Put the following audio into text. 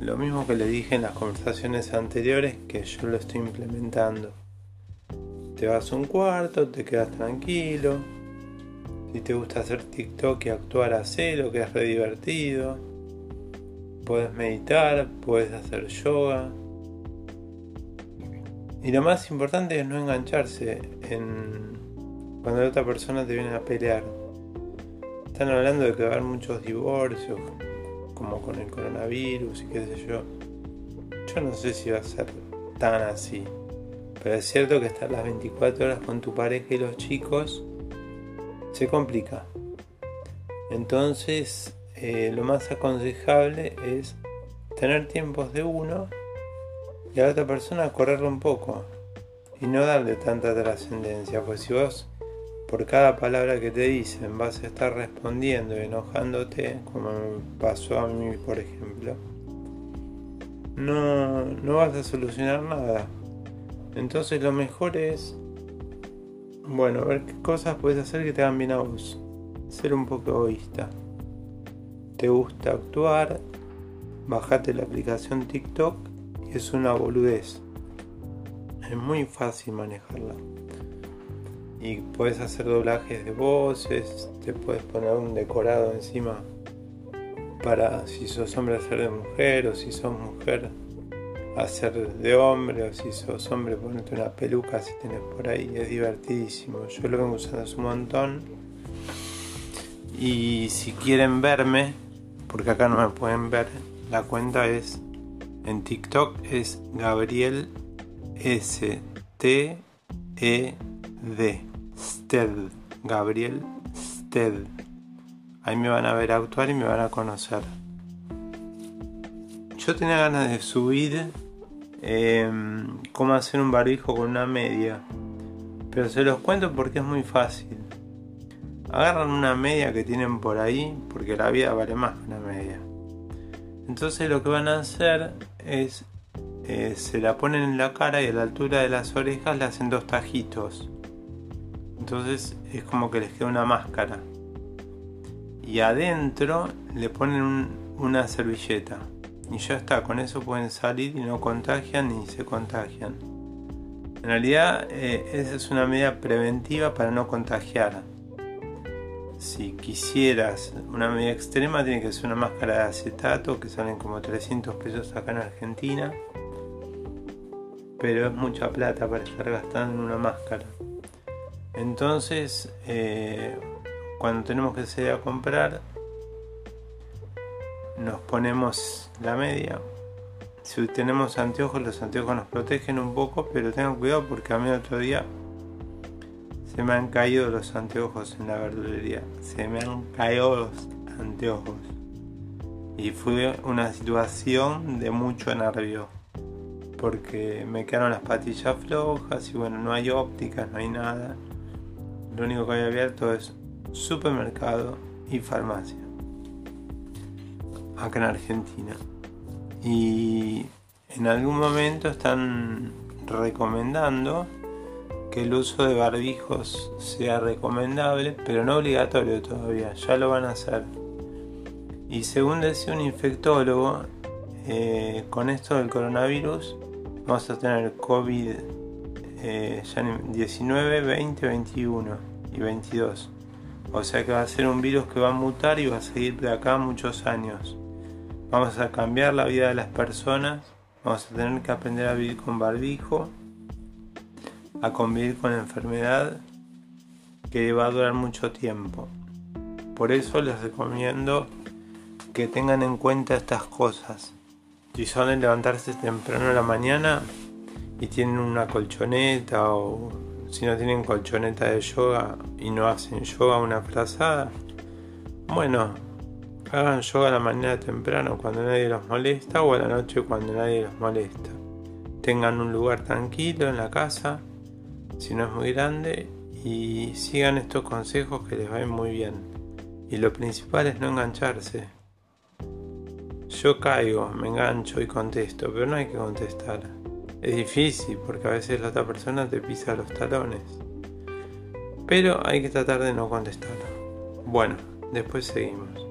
lo mismo que le dije en las conversaciones anteriores que yo lo estoy implementando. Te vas a un cuarto, te quedas tranquilo. Si te gusta hacer TikTok y actuar, lo que es re divertido. Puedes meditar, puedes hacer yoga. Y lo más importante es no engancharse en cuando la otra persona te viene a pelear. Están hablando de que va a haber muchos divorcios, como con el coronavirus y qué sé yo. Yo no sé si va a ser tan así. Pero es cierto que estar las 24 horas con tu pareja y los chicos se complica. Entonces, eh, lo más aconsejable es tener tiempos de uno y a la otra persona correrlo un poco y no darle tanta trascendencia. Pues si vos por cada palabra que te dicen vas a estar respondiendo y enojándote, como me pasó a mí, por ejemplo, no, no vas a solucionar nada. Entonces lo mejor es, bueno, ver qué cosas puedes hacer que te hagan bien a vos. Ser un poco egoísta. Te gusta actuar, bajate la aplicación TikTok y es una boludez. Es muy fácil manejarla y puedes hacer doblajes de voces, te puedes poner un decorado encima para si sos hombre hacer de mujer o si sos mujer hacer de hombre o si sos hombre ponerte una peluca si tenés por ahí, es divertidísimo. Yo lo vengo usando hace un montón y si quieren verme, porque acá no me pueden ver, la cuenta es en TikTok es Gabriel S T E D. Sted. Gabriel Sted. Ahí me van a ver actuar y me van a conocer. Yo tenía ganas de subir em, cómo hacer un barbijo con una media. Pero se los cuento porque es muy fácil. Agarran una media que tienen por ahí, porque la vida vale más que una media. Entonces lo que van a hacer es, eh, se la ponen en la cara y a la altura de las orejas le hacen dos tajitos. Entonces es como que les queda una máscara. Y adentro le ponen una servilleta. Y ya está, con eso pueden salir y no contagian ni se contagian. En realidad eh, esa es una medida preventiva para no contagiar. Si quisieras una medida extrema tiene que ser una máscara de acetato que salen como 300 pesos acá en Argentina. Pero es mucha plata para estar gastando en una máscara. Entonces, eh, cuando tenemos que salir a comprar, nos ponemos la media. Si tenemos anteojos, los anteojos nos protegen un poco, pero tengan cuidado porque a mí otro día se me han caído los anteojos en la verdulería. Se me han caído los anteojos. Y fue una situación de mucho nervio. Porque me quedaron las patillas flojas y bueno, no hay ópticas, no hay nada lo único que hay abierto es supermercado y farmacia. Acá en Argentina. Y en algún momento están recomendando que el uso de barbijos sea recomendable, pero no obligatorio todavía, ya lo van a hacer. Y según decía un infectólogo, eh, con esto del coronavirus vamos a tener COVID eh, ya 19, 20, 21 y 22. O sea que va a ser un virus que va a mutar y va a seguir de acá muchos años. Vamos a cambiar la vida de las personas, vamos a tener que aprender a vivir con barbijo, a convivir con enfermedad que va a durar mucho tiempo. Por eso les recomiendo que tengan en cuenta estas cosas. Si son levantarse temprano en la mañana, y tienen una colchoneta o si no tienen colchoneta de yoga y no hacen yoga una frazada, bueno, hagan yoga a la mañana temprano cuando nadie los molesta o a la noche cuando nadie los molesta. Tengan un lugar tranquilo en la casa, si no es muy grande, y sigan estos consejos que les va muy bien. Y lo principal es no engancharse. Yo caigo, me engancho y contesto, pero no hay que contestar. Es difícil porque a veces la otra persona te pisa los talones. Pero hay que tratar de no contestar. Bueno, después seguimos.